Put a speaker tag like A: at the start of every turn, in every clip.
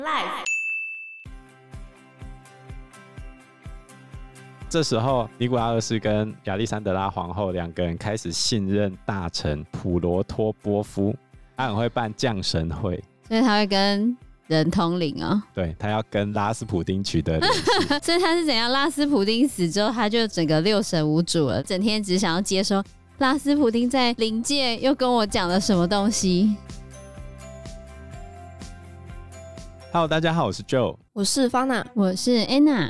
A: Life。
B: 这时候，尼古拉二世跟亚历山德拉皇后两个人开始信任大臣普罗托波夫，他很会办降神会，
C: 所以他会跟人通灵啊、哦。
B: 对，他要跟拉斯普丁取得联系，
C: 所以他是怎样？拉斯普丁死之后，他就整个六神无主了，整天只想要接收拉斯普丁在灵界又跟我讲了什么东西。
B: Hello，大家好，我是 Joe，
A: 我是 Fana，
C: 我是 Anna。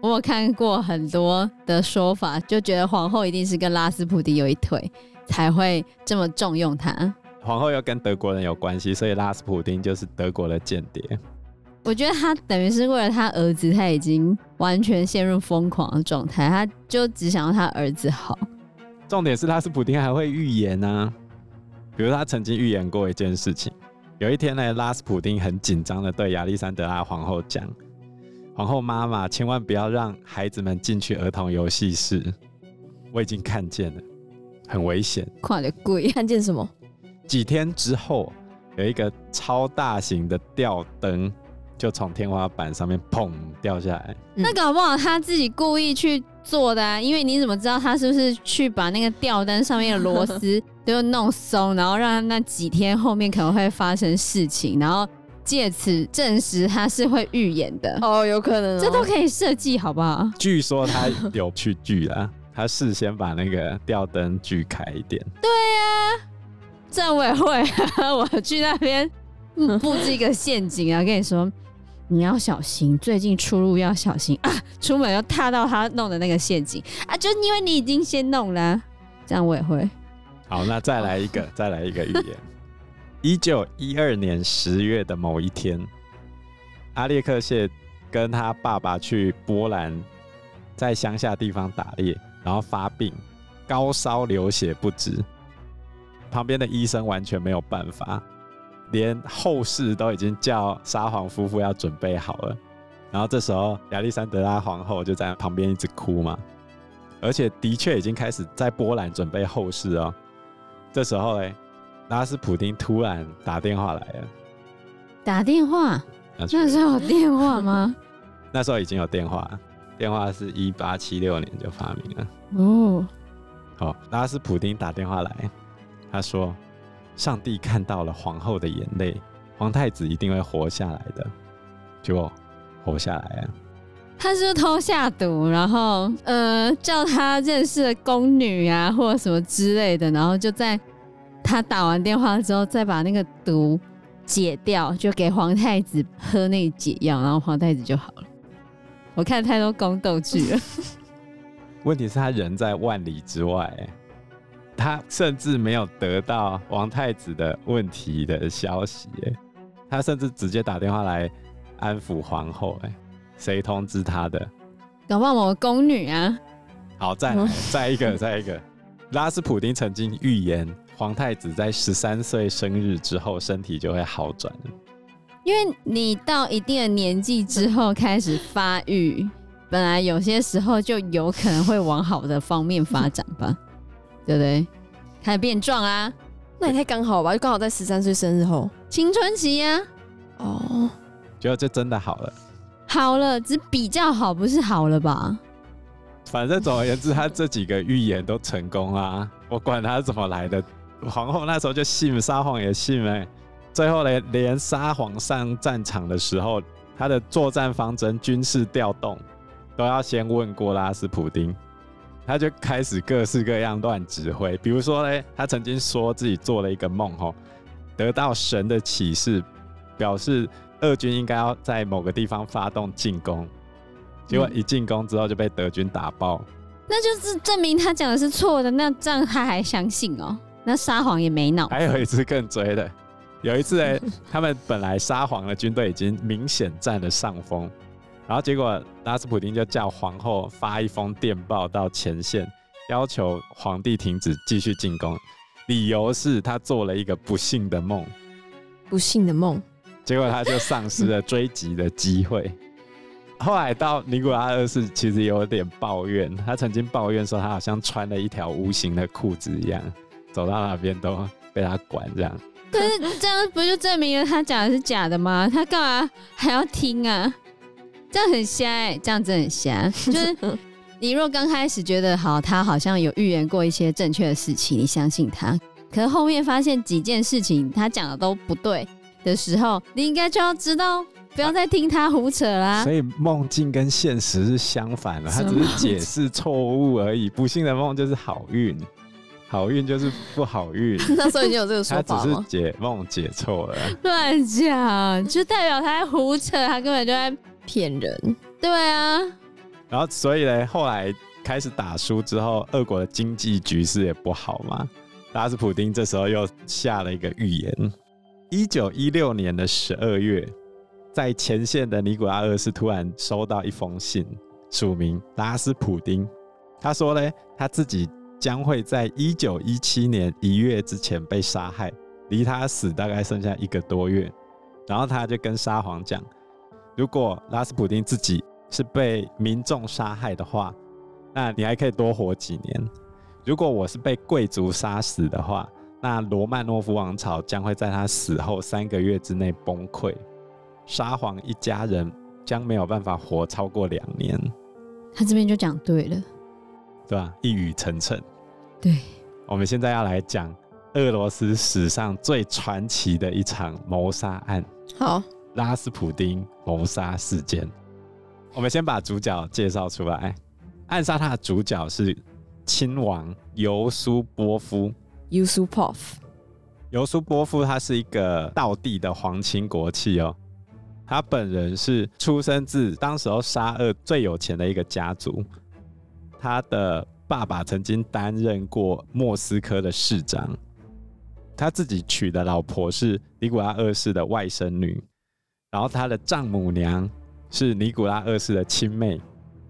C: 我有看过很多的说法，就觉得皇后一定是跟拉斯普丁有一腿，才会这么重用他。
B: 皇后又跟德国人有关系，所以拉斯普丁就是德国的间谍。
C: 我觉得他等于是为了他儿子，他已经完全陷入疯狂的状态，他就只想要他儿子好。
B: 重点是拉斯普丁还会预言啊，比如他曾经预言过一件事情，有一天呢，拉斯普丁很紧张的对亚历山德拉皇后讲。皇后妈妈，千万不要让孩子们进去儿童游戏室。我已经看见了，很危险。
C: 快点鬼！
A: 看见什么？
B: 几天之后，有一个超大型的吊灯就从天花板上面砰掉下来。
C: 嗯、那搞不好他自己故意去做的啊！因为你怎么知道他是不是去把那个吊灯上面的螺丝都弄松，然后让那几天后面可能会发生事情，然后。借此证实他是会预言的
A: 哦，有可能、哦，
C: 这都可以设计，好不好？
B: 据说他有去锯了，他事先把那个吊灯锯开一点。
C: 对呀、啊，这我也会，我去那边 布置一个陷阱啊！跟你说，你要小心，最近出入要小心 啊！出门要踏到他弄的那个陷阱啊！就因为你已经先弄了，这样我也会。
B: 好，那再来一个，再来一个预言。一九一二年十月的某一天，阿列克谢跟他爸爸去波兰，在乡下地方打猎，然后发病，高烧流血不止。旁边的医生完全没有办法，连后事都已经叫沙皇夫妇要准备好了。然后这时候亚历山德拉皇后就在旁边一直哭嘛，而且的确已经开始在波兰准备后事哦。这时候嘞。拉斯普丁突然打电话来了，
C: 打电话？那时候有电话吗？
B: 那时候已经有电话，电话是一八七六年就发明了。
C: 哦，
B: 好，拉斯普丁打电话来，他说：“上帝看到了皇后的眼泪，皇太子一定会活下来的。”结果活下来了。
C: 他是不是偷下毒，然后呃叫他认识的宫女啊，或者什么之类的，然后就在。他打完电话之后，再把那个毒解掉，就给皇太子喝那个解药，然后皇太子就好了。我看太多宫斗剧了。
B: 问题是，他人在万里之外，他甚至没有得到皇太子的问题的消息，他甚至直接打电话来安抚皇后，哎，谁通知他的？
C: 搞不好某个宫女啊。
B: 好，再来，再一个，再一个。拉斯普丁曾经预言。皇太子在十三岁生日之后，身体就会好转。
C: 因为你到一定的年纪之后开始发育，本来有些时候就有可能会往好的方面发展吧，对不对？开始变壮啊，
A: 那也太刚好吧？就刚好在十三岁生日后，
C: 青春期呀、
A: 啊。哦，
B: 觉得这真的好了，
C: 好了，只比较好，不是好了吧？
B: 反正总而言之，他这几个预言都成功啊！我管他怎么来的。皇后那时候就信，沙皇也信哎。最后连连沙皇上战场的时候，他的作战方针、军事调动都要先问过拉斯普丁，他就开始各式各样乱指挥。比如说呢，他曾经说自己做了一个梦，吼，得到神的启示，表示俄军应该要在某个地方发动进攻，结果一进攻之后就被德军打爆。嗯，
C: 那就是证明他讲的是错的。那这样他还相信哦？那沙皇也没脑。
B: 还有一次更追的，有一次哎，他们本来沙皇的军队已经明显占了上风，然后结果拉斯普丁就叫皇后发一封电报到前线，要求皇帝停止继续进攻，理由是他做了一个不幸的梦。
A: 不幸的梦，
B: 结果他就丧失了追击的机会。后来到尼古拉二世其实有点抱怨，他曾经抱怨说他好像穿了一条无形的裤子一样。走到哪边都被他管这样，
C: 可是这样不就证明了他讲的是假的吗？他干嘛还要听啊？这样很瞎哎、欸，这样真的很瞎。就是你若刚开始觉得好，他好像有预言过一些正确的事情，你相信他。可是后面发现几件事情他讲的都不对的时候，你应该就要知道，不要再听他胡扯啦。
B: 所以梦境跟现实是相反的，他只是解释错误而已。不幸的梦就是好运，好运就是不好运。
A: 那时候已经有这个说法吗？
B: 他只是解梦解错了，
C: 乱讲就代表他在胡扯，他根本就在
A: 骗人。
C: 对啊，
B: 然后所以呢，后来开始打输之后，俄国的经济局势也不好嘛。拉斯普丁这时候又下了一个预言：一九一六年的十二月，在前线的尼古拉二世突然收到一封信，署名拉斯普丁。他说呢，他自己将会在一九一七年一月之前被杀害，离他死大概剩下一个多月。然后他就跟沙皇讲，如果拉斯普丁自己是被民众杀害的话，那你还可以多活几年。如果我是被贵族杀死的话，那罗曼诺夫王朝将会在他死后三个月之内崩溃，沙皇一家人将没有办法活超过两年。
C: 他这边就讲对了，
B: 对吧？一语成谶。
C: 对，
B: 我们现在要来讲俄罗斯史上最传奇的一场谋杀案——
A: 好，
B: 拉斯普丁谋杀事件。我们先把主角介绍出来，暗杀他的主角是。亲王尤苏波夫
A: Yusupov，
B: 尤苏波夫他是一个道地的皇亲国戚哦。他本人是出生自当时候沙俄最有钱的一个家族。他的爸爸曾经担任过莫斯科的市长。他自己娶的老婆是尼古拉二世的外甥女，然后他的丈母娘是尼古拉二世的亲妹，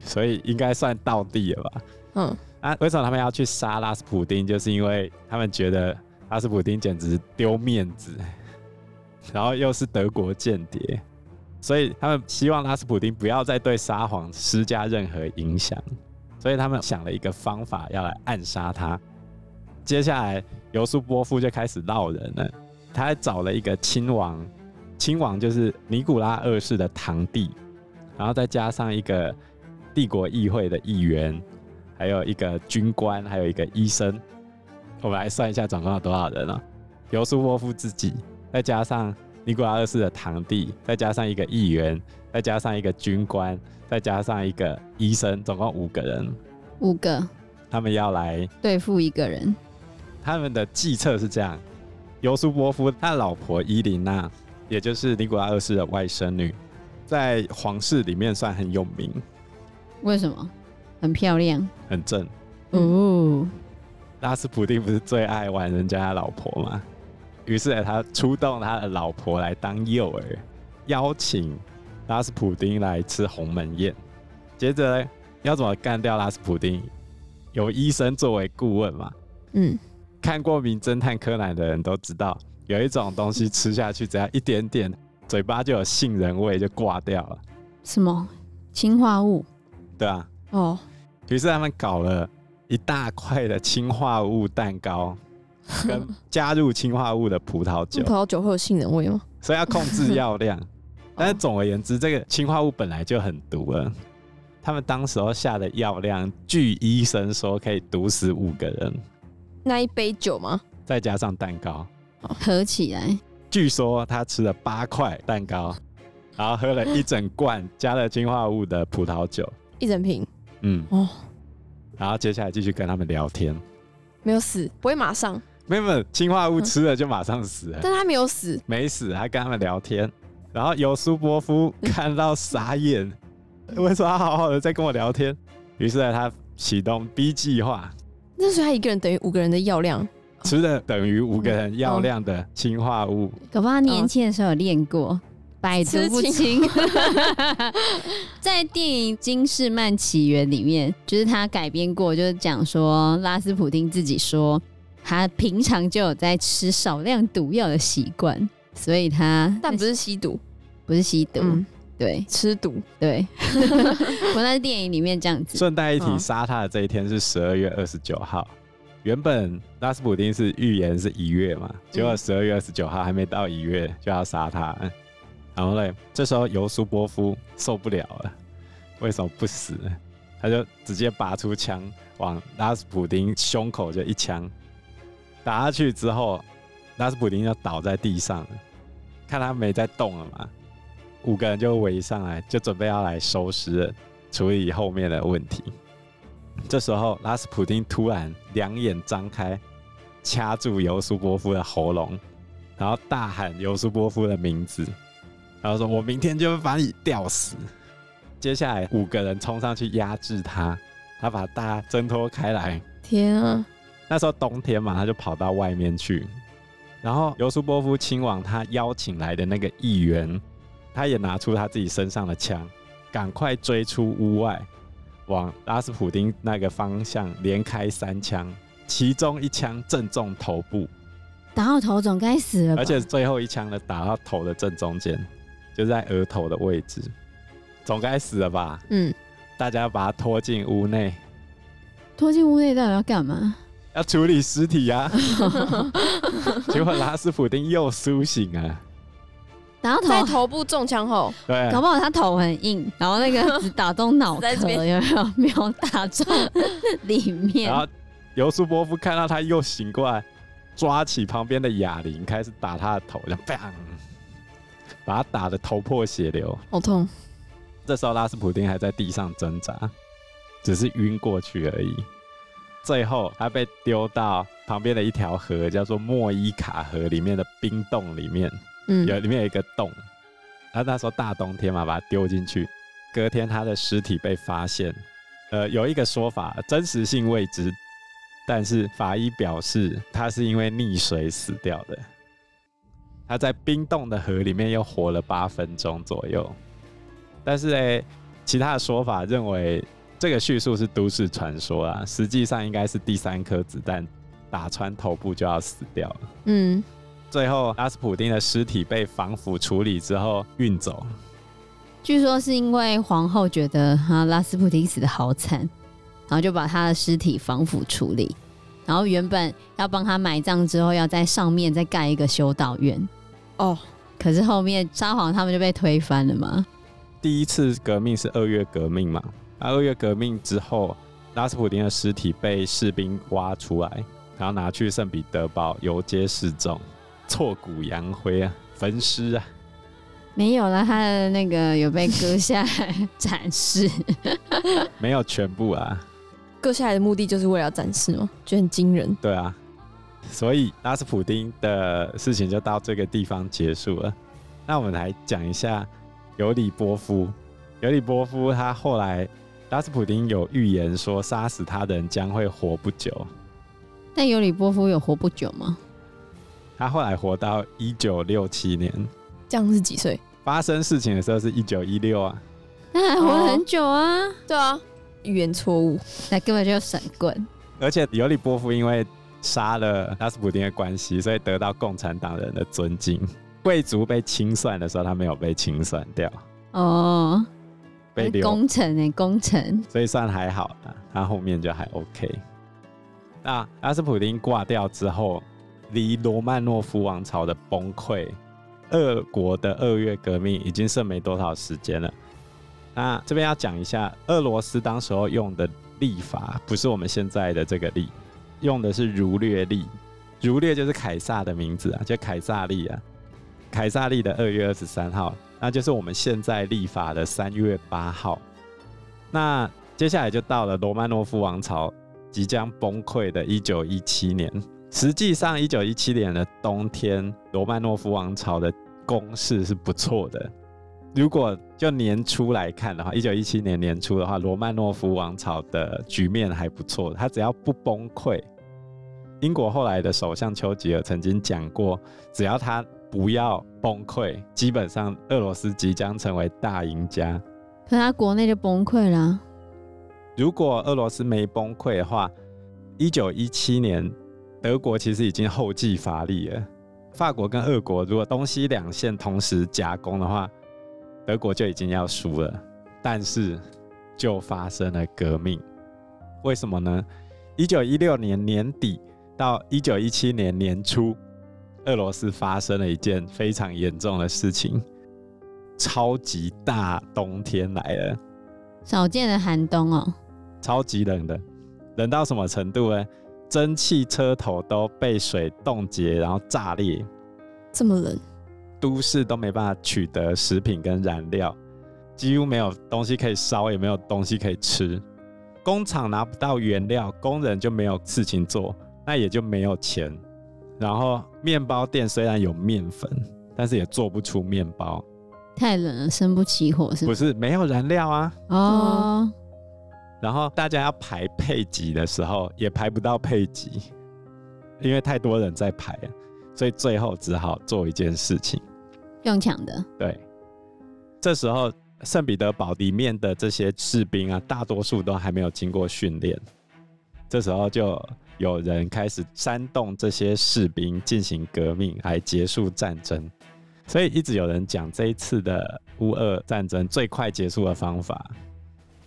B: 所以应该算道地了吧？嗯。啊，为什么他们要去杀拉斯普丁？就是因为他们觉得拉斯普丁简直丢面子，然后又是德国间谍，所以他们希望拉斯普丁不要再对沙皇施加任何影响，所以他们想了一个方法要来暗杀他。接下来，尤苏波夫就开始闹人了，他还找了一个亲王，亲王就是尼古拉二世的堂弟，然后再加上一个帝国议会的议员。还有一个军官，还有一个医生。我们来算一下，总共有多少人啊？尤苏波夫自己，再加上尼古拉二世的堂弟，再加上一个议员，再加上一个军官，再加上一个医生，总共五个人。
C: 五个。
B: 他们要来
C: 对付一个人。
B: 他们的计策是这样：尤苏波夫他老婆伊琳娜，也就是尼古拉二世的外甥女，在皇室里面算很有名。
C: 为什么？很漂亮，
B: 很正
C: 哦。
B: 拉斯普丁不是最爱玩人家的老婆吗？于是他出动他的老婆来当诱饵，邀请拉斯普丁来吃鸿门宴。接着呢，要怎么干掉拉斯普丁？有医生作为顾问嘛？嗯，看过《名侦探柯南》的人都知道，有一种东西吃下去，只要一点点，嘴巴就有杏仁味，就挂掉了。
C: 什么？氰化物？
B: 对啊。
A: 哦，
B: 于是他们搞了一大块的氰化物蛋糕，跟加入氰化物的葡萄酒。
A: 葡萄酒会有杏仁味吗？
B: 所以要控制药量。但是总而言之，这个氰化物本来就很毒了。他们当时候下的药量，据医生说可以毒死五个人。
A: 那一杯酒吗？
B: 再加上蛋糕，
C: 合起来。
B: 据说他吃了八块蛋糕，然后喝了一整罐加了氰化物的葡萄酒，
A: 一整瓶。
B: 嗯。哦，然后接下来继续跟他们聊天，
A: 没有死，不会马上，
B: 没有没有，氰化物吃了就马上死了，
A: 但他没有死，
B: 没死，还跟他们聊天，然后尤苏波夫看到傻眼，为什么他好好的在跟我聊天？于是呢，他启动 B 计划，
A: 那时候他一个人等于五个人的药量，
B: 吃了等于五个人药量的氰化物，
C: 搞不好他年轻的时候有练过。百毒不侵。在电影《金士曼起源》里面，就是他改编过，就是讲说拉斯普丁自己说，他平常就有在吃少量毒药的习惯，所以他
A: 但不是吸毒，
C: 不是吸毒，嗯、对，
A: 吃毒，
C: 对。我在电影里面这样子。
B: 顺带一提，杀他的这一天是十二月二十九号，原本拉斯普丁是预言是一月嘛，结果十二月二十九号还没到一月就要杀他，然后嘞，这时候尤苏波夫受不了了，为什么不死？他就直接拔出枪往拉斯普丁胸口就一枪打下去之后，拉斯普丁就倒在地上，看他没在动了嘛，五个人就围上来，就准备要来收尸，处理后面的问题。这时候，拉斯普丁突然两眼张开，掐住尤苏波夫的喉咙，然后大喊尤苏波夫的名字，然后说：“我明天就会把你吊死。”接下来五个人冲上去压制他，他把大家挣脱开来。
A: 天啊！
B: 那时候冬天嘛，他就跑到外面去。然后尤苏波夫亲往他邀请来的那个议员，他也拿出他自己身上的枪，赶快追出屋外，往拉斯普丁那个方向连开三枪，其中一枪正中头部，
C: 打到头总该死了。
B: 而且最后一枪呢，打到头的正中间，就在额头的位置，总该死了吧？
A: 嗯，
B: 大家把他拖进屋内，
C: 拖进屋内到底要干嘛？
B: 要处理尸体啊！结果拉斯普丁又苏醒了，
C: 然后头，
A: 在头部中枪后，
B: 对，
C: 搞不好他头很硬，然后那个只打中脑壳，有没有？没有打中里面。
B: 然后尤苏波夫看到他又醒过来，抓起旁边的哑铃开始打他的头，就 bang，把他打得头破血流，
A: 好痛。
B: 这时候拉斯普丁还在地上挣扎，只是晕过去而已。最后，他被丢到旁边的一条河，叫做莫伊卡河里面的冰洞里面。嗯，有里面有一个洞。他那时候大冬天嘛，把他丢进去。隔天，他的尸体被发现。呃，有一个说法，真实性未知，但是法医表示他是因为溺水死掉的。他在冰冻的河里面又活了八分钟左右。但是呢，其他的说法认为。这个叙述是都市传说啊，实际上应该是第三颗子弹打穿头部就要死掉了。嗯，最后拉斯普丁的尸体被防腐处理之后运走。
C: 据说是因为皇后觉得哈拉斯普丁死的好惨，然后就把他的尸体防腐处理，然后原本要帮他埋葬之后，要在上面再盖一个修道院。哦，可是后面沙皇他们就被推翻了嘛。
B: 第一次革命是二月革命嘛。二月革命之后，拉斯普丁的尸体被士兵挖出来，然后拿去圣彼得堡游街示众，挫骨扬灰啊，焚尸啊。
C: 没有了，他的那个有被割下来展示，
B: 没有全部啊。
A: 割下来的目的就是为了展示吗？就很惊人。
B: 对啊，所以拉斯普丁的事情就到这个地方结束了。那我们来讲一下尤里波夫。尤里波夫他后来。拉斯普丁有预言说，杀死他的人将会活不久。
C: 但尤里波夫有活不久吗？
B: 他后来活到一九六七年。
A: 这样是几岁？
B: 发生事情的时候是一九一六啊。
C: 那还活了很久啊。
A: 哦、对啊，预言错误，
C: 那根本就是神棍。
B: 而且尤里波夫因为杀了拉斯普丁的关系，所以得到共产党人的尊敬。贵族被清算的时候，他没有被清算掉。哦。
C: 被功臣哎，功臣，
B: 所以算还好啦，他后面就还 OK。那拉斯普丁挂掉之后，离罗曼诺夫王朝的崩溃，俄国的二月革命已经剩没多少时间了。那这边要讲一下，俄罗斯当时候用的历法不是我们现在的这个历，用的是儒略历。儒略就是凯撒的名字啊，就凯撒历啊。凯撒历的二月二十三号。那就是我们现在历法的三月八号。那接下来就到了罗曼诺夫王朝即将崩溃的一九一七年。实际上，一九一七年的冬天，罗曼诺夫王朝的攻势是不错的。如果就年初来看的话，一九一七年年初的话，罗曼诺夫王朝的局面还不错。他只要不崩溃，英国后来的首相丘吉尔曾经讲过，只要他。不要崩溃，基本上俄罗斯即将成为大赢家。
C: 可他国内就崩溃了。
B: 如果俄罗斯没崩溃的话，一九一七年德国其实已经后继乏力了。法国跟俄国如果东西两线同时夹攻的话，德国就已经要输了。但是就发生了革命，为什么呢？一九一六年年底到一九一七年年初，俄罗斯发生了一件非常严重的事情，超级大冬天来了，
C: 少见的寒冬哦，
B: 超级冷的，冷到什么程度呢？蒸汽车头都被水冻结，然后炸裂，
A: 这么冷，
B: 都市都没办法取得食品跟燃料，几乎没有东西可以烧，也没有东西可以吃。工厂拿不到原料，工人就没有事情做，那也就没有钱。然后面包店虽然有面粉，但是也做不出面包。
C: 太冷了，生不起火是吗？
B: 不是，没有燃料啊。
C: 哦。
B: 然后大家要排配给的时候，也排不到配给，因为太多人在排，所以最后只好做一件事情，
C: 用抢的。
B: 对，这时候圣彼得堡里面的这些士兵啊，大多数都还没有经过训练，这时候就有人开始煽动这些士兵进行革命，来结束战争。所以一直有人讲这一次的乌俄战争最快结束的方法。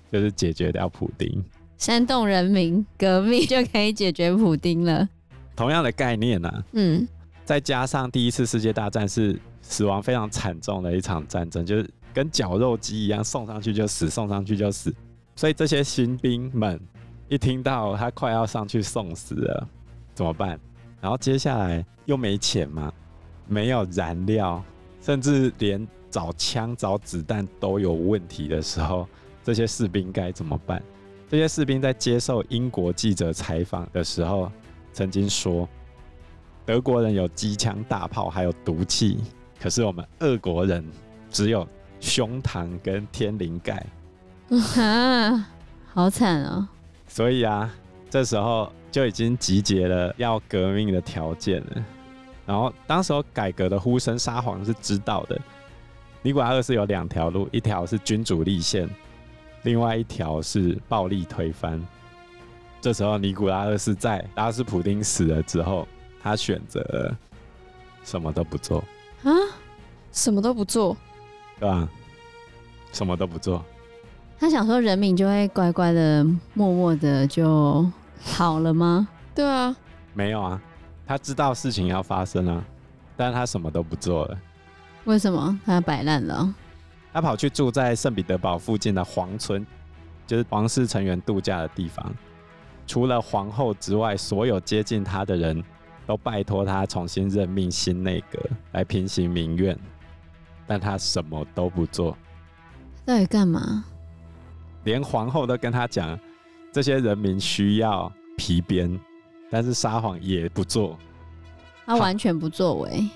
B: 就是解决掉普丁，
C: 煽动人民革命就可以解决普丁了。
B: 同样的概念呢、啊，
A: 嗯，
B: 再加上第一次世界大战是死亡非常惨重的一场战争，就是跟绞肉机一样，送上去就死，送上去就死。所以这些新兵们一听到他快要上去送死了，怎么办？然后接下来又没钱嘛，没有燃料，甚至连找枪找子弹都有问题的时候。这些士兵该怎么办？这些士兵在接受英国记者采访的时候，曾经说：“德国人有机枪、大炮，还有毒气，可是我们俄国人只有胸膛跟天灵盖。”
C: 啊，好惨哦！
B: 所以啊，这时候就已经集结了要革命的条件了。然后，当时候改革的呼声，沙皇是知道的。尼古拉二世有两条路，一条是君主立宪。另外一条是暴力推翻。这时候，尼古拉二世在拉斯普丁死了之后，他选择什么都不做
A: 啊，什么都不做，
B: 对吧？什么都不做。
C: 他想说，人民就会乖乖的、默默的就好了吗？
A: 对啊，
B: 没有啊，他知道事情要发生啊，但是他什么都不做了。
C: 为什么？他摆烂了。
B: 他跑去住在圣彼得堡附近的皇村，就是皇室成员度假的地方。除了皇后之外，所有接近他的人都拜托他重新任命新内阁来平息民怨，但他什么都不做。
C: 到底干嘛？
B: 连皇后都跟他讲，这些人民需要皮鞭，但是撒谎也不做。
C: 他完全不作为。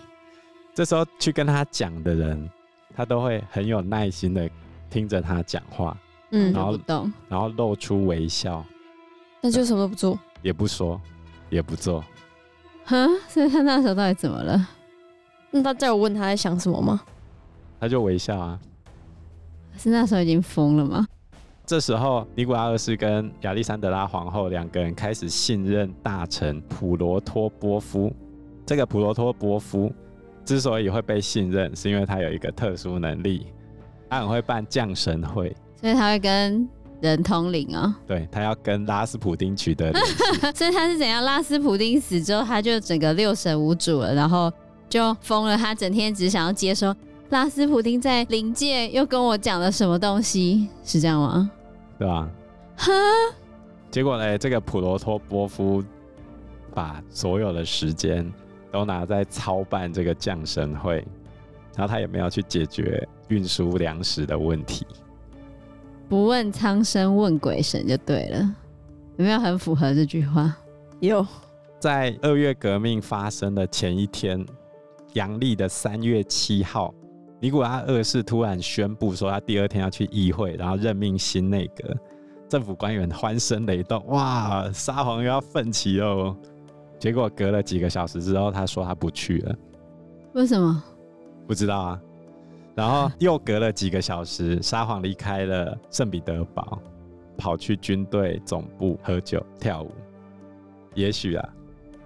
B: 这时候去跟他讲的人。他都会很有耐心的听着他讲话，
C: 嗯，
B: 然后
C: 不动，
B: 然后露出微笑，
A: 那就什么都不做，
B: 也不说，也不做。
C: 哼，所以他那时候到底怎么了？
A: 那大家有问他在想什么吗？
B: 他就微笑啊。
C: 是那时候已经疯了吗？
B: 这时候，尼古拉二世跟亚历山德拉皇后两个人开始信任大臣普罗托波夫。这个普罗托波夫。之所以会被信任，是因为他有一个特殊能力，他很会办降神会，
C: 所以他会跟人通灵哦。
B: 对，他要跟拉斯普丁取得联系，
C: 所以他是怎样？拉斯普丁死之后，他就整个六神无主了，然后就疯了。他整天只想要接收拉斯普丁在灵界又跟我讲了什么东西，是这样吗？
B: 对吧？
C: 哈，
B: 结果呢？这个普罗托波夫把所有的时间。都拿在操办这个降神会，然后他也没有去解决运输粮食的问题。
C: 不问苍生问鬼神就对了，有没有很符合这句话？
A: 有。
B: 在二月革命发生的前一天，阳历的三月七号，尼古拉二世突然宣布说他第二天要去议会，然后任命新内阁。政府官员欢声雷动，哇，沙皇又要奋起哦！结果隔了几个小时之后，他说他不去了。
C: 为什么？
B: 不知道啊。然后又隔了几个小时，沙皇离开了圣彼得堡，跑去军队总部喝酒跳舞。也许啊，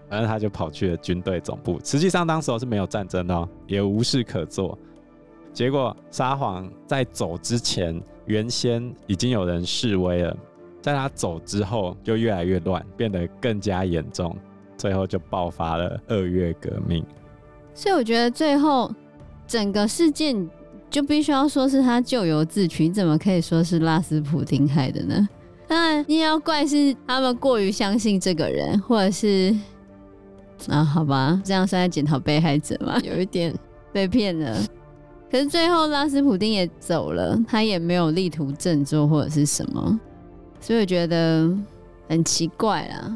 B: 反正他就跑去了军队总部。实际上当时是没有战争哦，也无事可做。结果沙皇在走之前，原先已经有人示威了，在他走之后就越来越乱，变得更加严重，最后就爆发了二月革命。
C: 所以我觉得最后整个事件就必须要说是他咎由自取，怎么可以说是拉斯普丁害的呢？当然你也要怪是他们过于相信这个人，或者是啊，好吧，这样算在检讨被害者吗？
A: 有一点
C: 被骗了。可是最后拉斯普丁也走了，他也没有力图振作或者是什么，所以我觉得很奇怪啦。